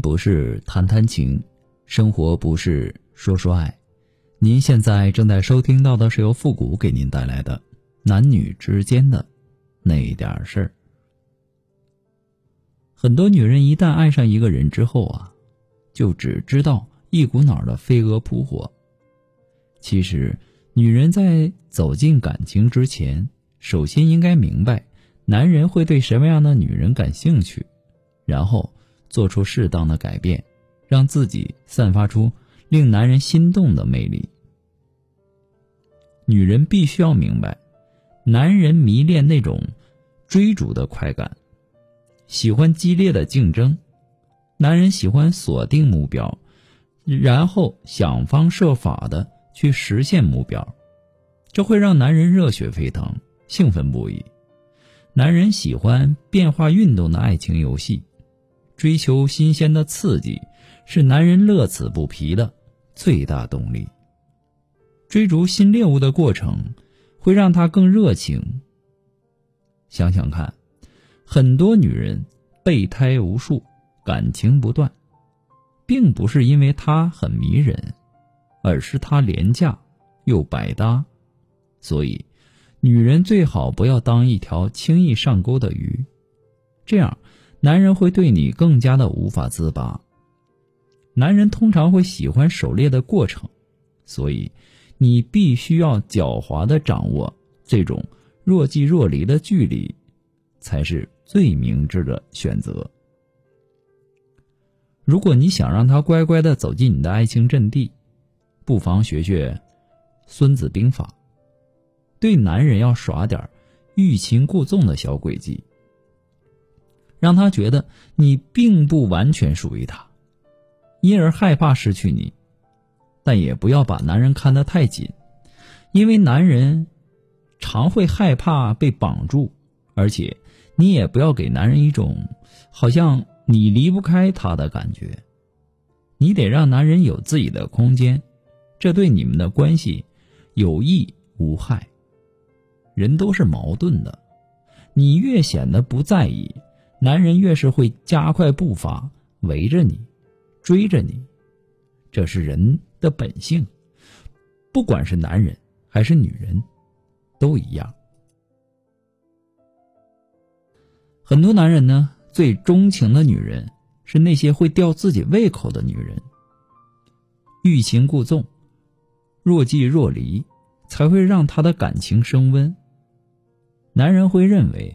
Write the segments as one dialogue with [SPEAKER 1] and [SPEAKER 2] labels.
[SPEAKER 1] 不是谈谈情，生活不是说说爱。您现在正在收听到的是由复古给您带来的男女之间的那点事儿。很多女人一旦爱上一个人之后啊，就只知道一股脑的飞蛾扑火。其实，女人在走进感情之前，首先应该明白男人会对什么样的女人感兴趣，然后。做出适当的改变，让自己散发出令男人心动的魅力。女人必须要明白，男人迷恋那种追逐的快感，喜欢激烈的竞争。男人喜欢锁定目标，然后想方设法的去实现目标，这会让男人热血沸腾、兴奋不已。男人喜欢变化运动的爱情游戏。追求新鲜的刺激，是男人乐此不疲的最大动力。追逐新猎物的过程，会让他更热情。想想看，很多女人备胎无数，感情不断，并不是因为他很迷人，而是他廉价又百搭。所以，女人最好不要当一条轻易上钩的鱼，这样。男人会对你更加的无法自拔。男人通常会喜欢狩猎的过程，所以你必须要狡猾的掌握这种若即若离的距离，才是最明智的选择。如果你想让他乖乖的走进你的爱情阵地，不妨学学《孙子兵法》，对男人要耍点欲擒故纵的小诡计。让他觉得你并不完全属于他，因而害怕失去你，但也不要把男人看得太紧，因为男人常会害怕被绑住，而且你也不要给男人一种好像你离不开他的感觉，你得让男人有自己的空间，这对你们的关系有益无害。人都是矛盾的，你越显得不在意。男人越是会加快步伐，围着你，追着你，这是人的本性。不管是男人还是女人，都一样。很多男人呢，最钟情的女人是那些会吊自己胃口的女人。欲擒故纵，若即若离，才会让他的感情升温。男人会认为。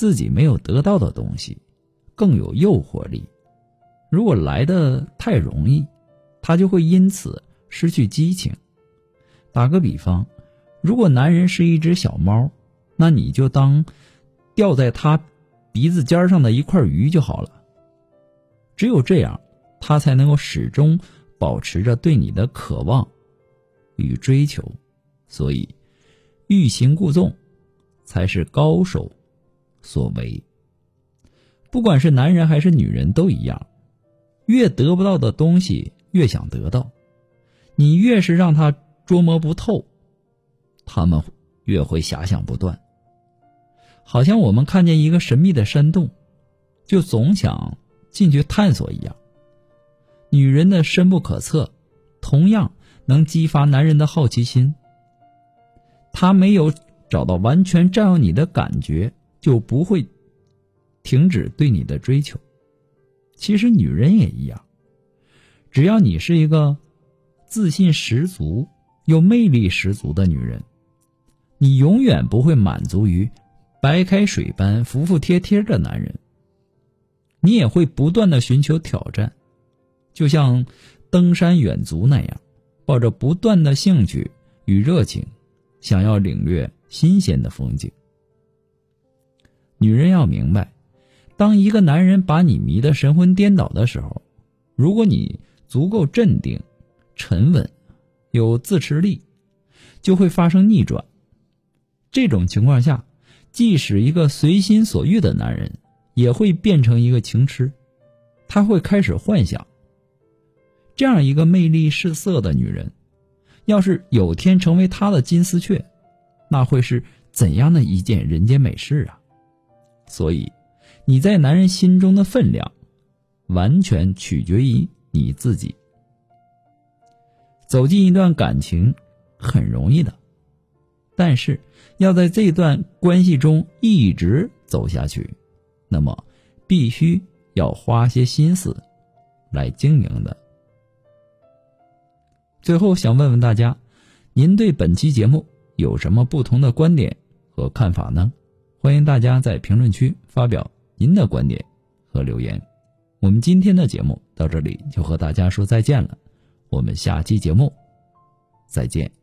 [SPEAKER 1] 自己没有得到的东西，更有诱惑力。如果来的太容易，他就会因此失去激情。打个比方，如果男人是一只小猫，那你就当吊在他鼻子尖上的一块鱼就好了。只有这样，他才能够始终保持着对你的渴望与追求。所以，欲擒故纵才是高手。所为，不管是男人还是女人都一样，越得不到的东西越想得到，你越是让他捉摸不透，他们越会遐想不断。好像我们看见一个神秘的山洞，就总想进去探索一样。女人的深不可测，同样能激发男人的好奇心。他没有找到完全占有你的感觉。就不会停止对你的追求。其实女人也一样，只要你是一个自信十足又魅力十足的女人，你永远不会满足于白开水般服服帖帖的男人。你也会不断的寻求挑战，就像登山远足那样，抱着不断的兴趣与热情，想要领略新鲜的风景。女人要明白，当一个男人把你迷得神魂颠倒的时候，如果你足够镇定、沉稳、有自持力，就会发生逆转。这种情况下，即使一个随心所欲的男人，也会变成一个情痴。他会开始幻想，这样一个魅力四射的女人，要是有天成为他的金丝雀，那会是怎样的一件人间美事啊！所以，你在男人心中的分量，完全取决于你自己。走进一段感情很容易的，但是要在这段关系中一直走下去，那么必须要花些心思来经营的。最后想问问大家，您对本期节目有什么不同的观点和看法呢？欢迎大家在评论区发表您的观点和留言。我们今天的节目到这里就和大家说再见了。我们下期节目再见。